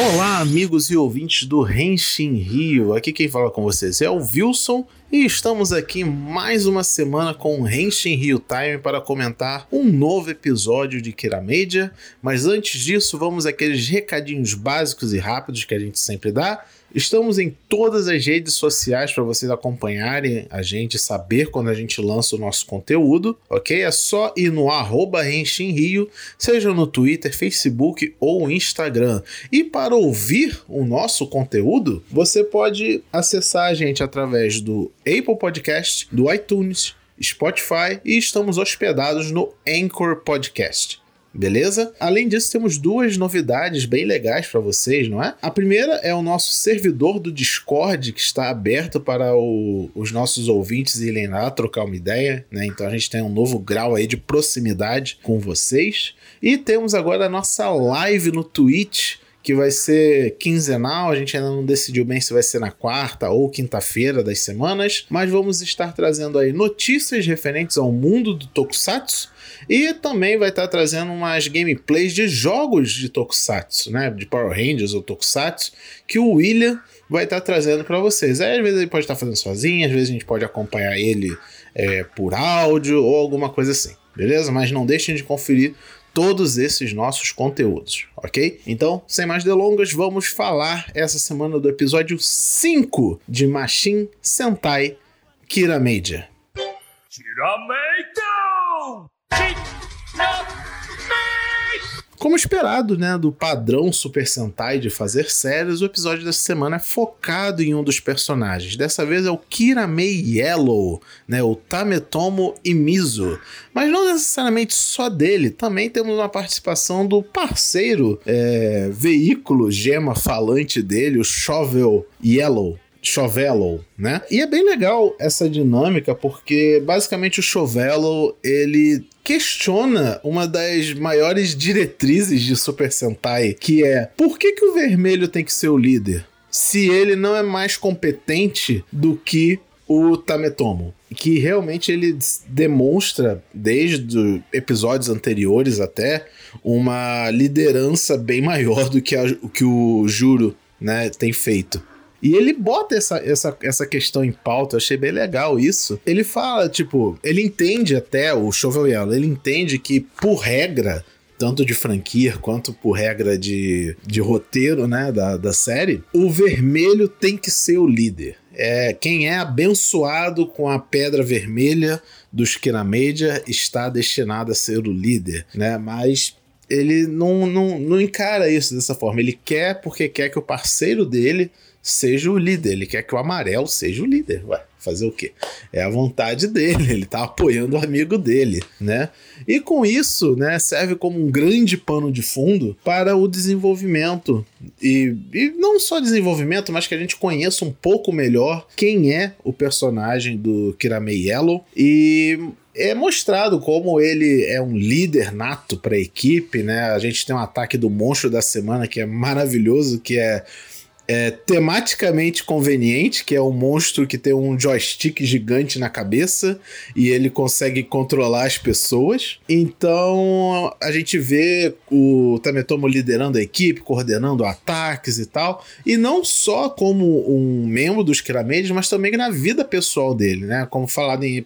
Olá, amigos e ouvintes do Renshin Rio. Aqui quem fala com vocês é o Wilson e estamos aqui mais uma semana com o Henshin Rio Time para comentar um novo episódio de Kira Media. Mas antes disso, vamos aqueles recadinhos básicos e rápidos que a gente sempre dá. Estamos em todas as redes sociais para vocês acompanharem a gente, saber quando a gente lança o nosso conteúdo, ok? É só ir no arroba Rio, seja no Twitter, Facebook ou Instagram. E para ouvir o nosso conteúdo, você pode acessar a gente através do Apple Podcast, do iTunes, Spotify e estamos hospedados no Anchor Podcast beleza? Além disso, temos duas novidades bem legais para vocês, não é? A primeira é o nosso servidor do Discord que está aberto para o, os nossos ouvintes irem lá trocar uma ideia, né? Então a gente tem um novo grau aí de proximidade com vocês. E temos agora a nossa live no Twitch que vai ser quinzenal. A gente ainda não decidiu bem se vai ser na quarta ou quinta-feira das semanas, mas vamos estar trazendo aí notícias referentes ao mundo do Tokusatsu e também vai estar trazendo umas gameplays de jogos de Tokusatsu, né? De Power Rangers ou Tokusatsu, que o William vai estar trazendo para vocês. Às vezes ele pode estar fazendo sozinho, às vezes a gente pode acompanhar ele é, por áudio ou alguma coisa assim, beleza? Mas não deixem de conferir todos esses nossos conteúdos, ok? Então, sem mais delongas, vamos falar essa semana do episódio 5 de Machine Sentai Kiramedia. Kiramedia! Como esperado, né, do padrão Super Sentai de fazer séries, o episódio dessa semana é focado em um dos personagens. Dessa vez é o Kiramei Yellow, né, o Tametomo Imizu. Mas não necessariamente só dele, também temos uma participação do parceiro é, veículo gema falante dele, o Shovel Yellow. Chovelo, né? E é bem legal essa dinâmica porque basicamente o Chovelo ele questiona uma das maiores diretrizes de Super Sentai, que é por que, que o vermelho tem que ser o líder? Se ele não é mais competente do que o Tametomo. Que realmente ele demonstra, desde episódios anteriores até, uma liderança bem maior do que, a, que o Juro né, tem feito. E ele bota essa, essa, essa questão em pauta, eu achei bem legal isso. Ele fala, tipo, ele entende até, o Shovel Yellow, ele entende que, por regra, tanto de franquia quanto por regra de, de roteiro, né, da, da série, o vermelho tem que ser o líder. É, quem é abençoado com a pedra vermelha dos Kiramedia está destinado a ser o líder, né? Mas ele não, não, não encara isso dessa forma. Ele quer porque quer que o parceiro dele seja o líder. Ele quer que o amarelo seja o líder. Ué, fazer o quê? É a vontade dele, ele tá apoiando o amigo dele, né? E com isso, né, serve como um grande pano de fundo para o desenvolvimento. E, e não só desenvolvimento, mas que a gente conheça um pouco melhor quem é o personagem do Kiramei Yellow e é mostrado como ele é um líder nato para a equipe, né? A gente tem um ataque do monstro da semana que é maravilhoso, que é é tematicamente conveniente, que é um monstro que tem um joystick gigante na cabeça e ele consegue controlar as pessoas. Então a gente vê o Tametomo liderando a equipe, coordenando ataques e tal, e não só como um membro dos Kiramedes, mas também na vida pessoal dele, né? Como falado em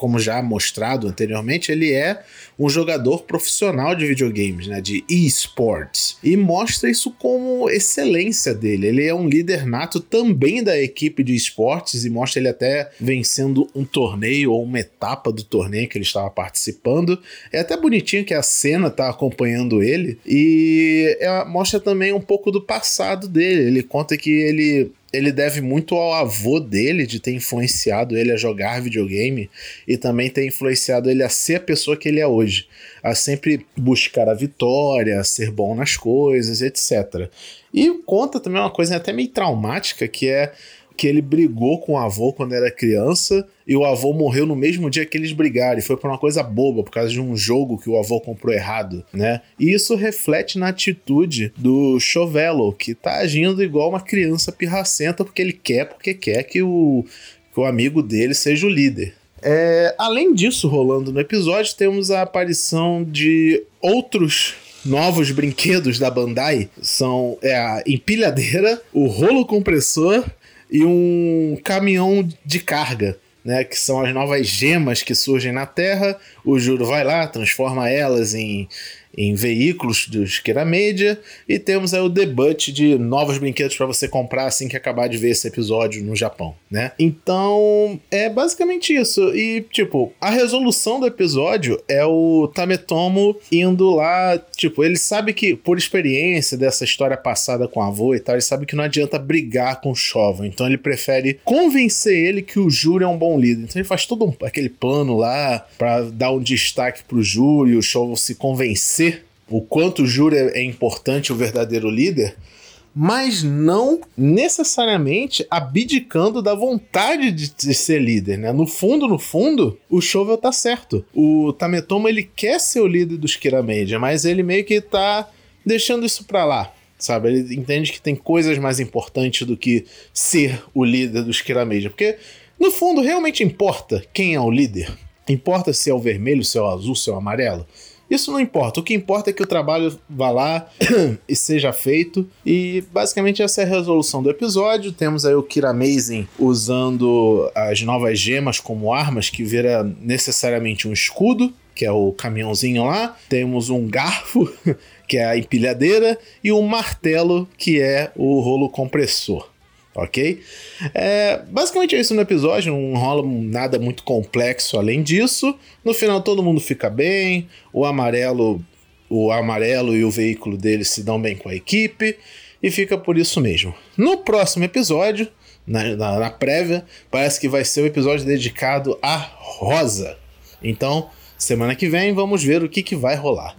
como já mostrado anteriormente, ele é um jogador profissional de videogames, né, de esports, e mostra isso como excelência dele. Ele é um líder nato também da equipe de esportes e mostra ele até vencendo um torneio ou uma etapa do torneio que ele estava participando. É até bonitinho que a cena tá acompanhando ele e é, mostra também um pouco do passado dele. Ele conta que ele ele deve muito ao avô dele de ter influenciado ele a jogar videogame e também ter influenciado ele a ser a pessoa que ele é hoje, a sempre buscar a vitória, a ser bom nas coisas, etc. E conta também uma coisa até meio traumática que é que ele brigou com o avô quando era criança e o avô morreu no mesmo dia que eles brigaram. E foi por uma coisa boba, por causa de um jogo que o avô comprou errado, né? E isso reflete na atitude do Chovelo, que tá agindo igual uma criança pirracenta porque ele quer, porque quer que o, que o amigo dele seja o líder. É, além disso, rolando no episódio, temos a aparição de outros novos brinquedos da Bandai são é a empilhadeira, o rolo compressor e um caminhão de carga. Né, que são as novas gemas que surgem na Terra. O Juro vai lá, transforma elas em em veículos do Esquerda Média e temos aí o debut de novos brinquedos para você comprar assim que acabar de ver esse episódio no Japão, né? Então, é basicamente isso. E tipo, a resolução do episódio é o Tametomo indo lá, tipo, ele sabe que por experiência dessa história passada com a avô e tal, ele sabe que não adianta brigar com o Shovel, então ele prefere convencer ele que o Júlio é um bom líder. Então ele faz todo um, aquele plano lá para dar um destaque pro Júlio o Shovel se convencer o quanto o júri é importante o verdadeiro líder, mas não necessariamente abdicando da vontade de, de, ser líder, né? No fundo, no fundo, o Shovel tá certo. O Tametomo, ele quer ser o líder dos Kiramedia, mas ele meio que tá deixando isso pra lá, sabe? Ele entende que tem coisas mais importantes do que ser o líder dos Kiramedia, porque no fundo realmente importa quem é o líder. Importa se é o vermelho, se é o azul, se é o amarelo. Isso não importa. O que importa é que o trabalho vá lá e seja feito. E basicamente essa é a resolução do episódio. Temos aí o Kira Amazing usando as novas gemas como armas, que vira necessariamente um escudo, que é o caminhãozinho lá. Temos um garfo, que é a empilhadeira, e um martelo, que é o rolo compressor ok? É, basicamente é isso no episódio, não rola nada muito complexo além disso. No final todo mundo fica bem, o amarelo, o amarelo e o veículo dele se dão bem com a equipe e fica por isso mesmo. No próximo episódio, na, na, na prévia, parece que vai ser o um episódio dedicado a Rosa. Então, semana que vem vamos ver o que, que vai rolar.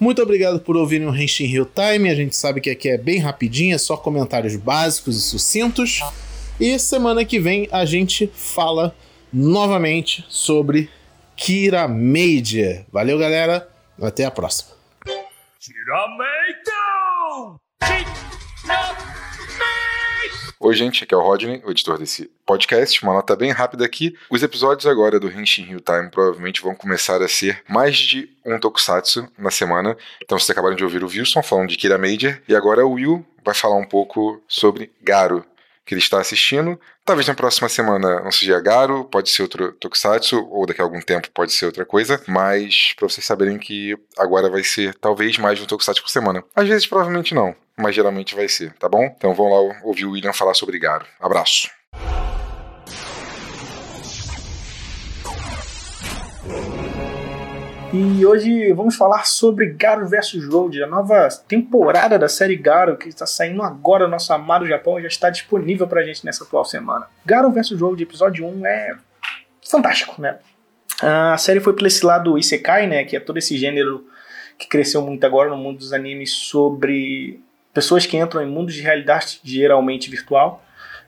Muito obrigado por ouvirem o Henshin Real Time. A gente sabe que aqui é bem rapidinho, é só comentários básicos e sucintos. E semana que vem a gente fala novamente sobre Kira Major. Valeu, galera. Até a próxima. Kira Oi, gente, aqui é o Rodney, o editor desse podcast. Uma nota bem rápida aqui. Os episódios agora do Henshin Hill Time provavelmente vão começar a ser mais de um tokusatsu na semana. Então vocês acabaram de ouvir o Wilson falando de Kira Major, e agora o Will vai falar um pouco sobre Garo, que ele está assistindo. Talvez na próxima semana não seja Garo, pode ser outro Tokusatsu, ou daqui a algum tempo pode ser outra coisa, mas para vocês saberem que agora vai ser talvez mais um Tokusatsu por semana. Às vezes provavelmente não mas geralmente vai ser, tá bom? Então vamos lá ouvir o William falar sobre Garo. Abraço. E hoje vamos falar sobre Garo vs Road, a nova temporada da série Garo que está saindo agora no nosso amado Japão e já está disponível pra gente nessa atual semana. Garo vs Road, episódio 1, é fantástico, né? A série foi por esse lado Isekai, né, que é todo esse gênero que cresceu muito agora no mundo dos animes sobre pessoas que entram em mundos de realidade geralmente virtual,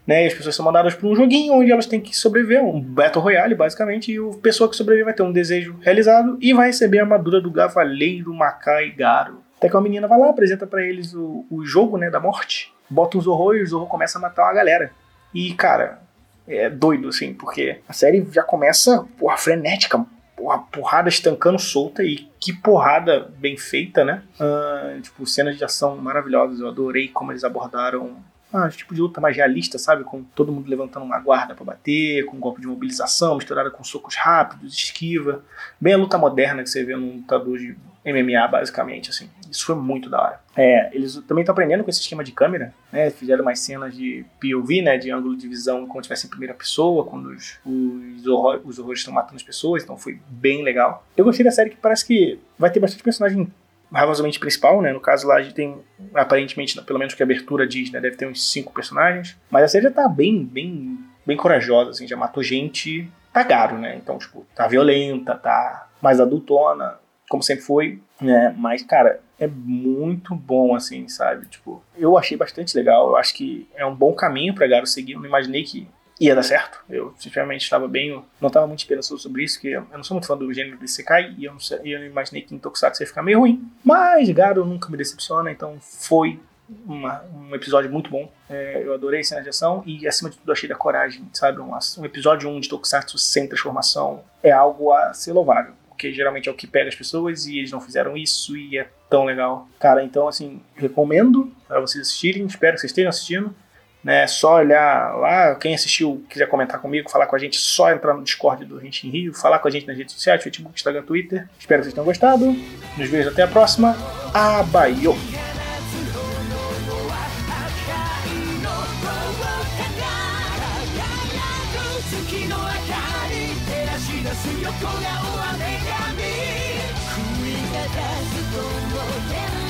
né? E as pessoas são mandadas para um joguinho onde elas têm que sobreviver, um Battle Royale, basicamente, e a pessoa que sobrevive vai ter um desejo realizado e vai receber a armadura do Cavaleiro Macai Garo. Até que uma menina vai lá, apresenta para eles o, o jogo, né, da morte, bota um Zorro e o Zorro começa a matar uma galera. E, cara, é doido, assim, porque a série já começa, porra, frenética, porra, porrada estancando solta e que porrada bem feita, né? Uh, tipo, cenas de ação maravilhosas. Eu adorei como eles abordaram ah, tipo de luta mais realista, sabe? Com todo mundo levantando uma guarda para bater, com um golpe de mobilização misturada com socos rápidos, esquiva. Bem a luta moderna que você vê num lutador de MMA, basicamente, assim. Isso foi muito da hora. É, eles também estão aprendendo com esse esquema de câmera, né? Fizeram mais cenas de POV, né? De ângulo de visão como se tivesse em primeira pessoa, quando os, os, horror, os horrores estão matando as pessoas, então foi bem legal. Eu gostei da série que parece que vai ter bastante personagem razoavelmente principal, né? No caso lá a gente tem, aparentemente, pelo menos que a abertura diz, né? Deve ter uns cinco personagens. Mas a série já tá bem, bem, bem corajosa, assim, já matou gente, tá garo, né? Então, tipo, tá violenta, tá mais adultona, como sempre foi, né? Mas, cara, é muito bom, assim, sabe? Tipo, eu achei bastante legal. Eu acho que é um bom caminho pra Garo seguir. Eu não imaginei que ia dar certo. Eu, sinceramente, estava bem. Não estava muito esperançoso sobre isso, que eu não sou muito fã do gênero de Sekai e eu, não, eu imaginei que em Tokusatsu ia ficar meio ruim. Mas Garo nunca me decepciona, então foi uma, um episódio muito bom. É, eu adorei a cena de ação e, acima de tudo, achei da coragem, sabe? Um, um episódio 1 de Tokusatsu sem transformação é algo a ser louvável porque geralmente é o que pega as pessoas e eles não fizeram isso e é tão legal. Cara, então assim, recomendo para vocês assistirem, espero que vocês estejam assistindo né? Só olhar lá, quem assistiu, quiser comentar comigo, falar com a gente, só entrar no Discord do Gente Rio, falar com a gente nas redes sociais, Facebook, Instagram, Twitter. Espero que vocês tenham gostado. Nos vejo até a próxima. Abaiô! Queen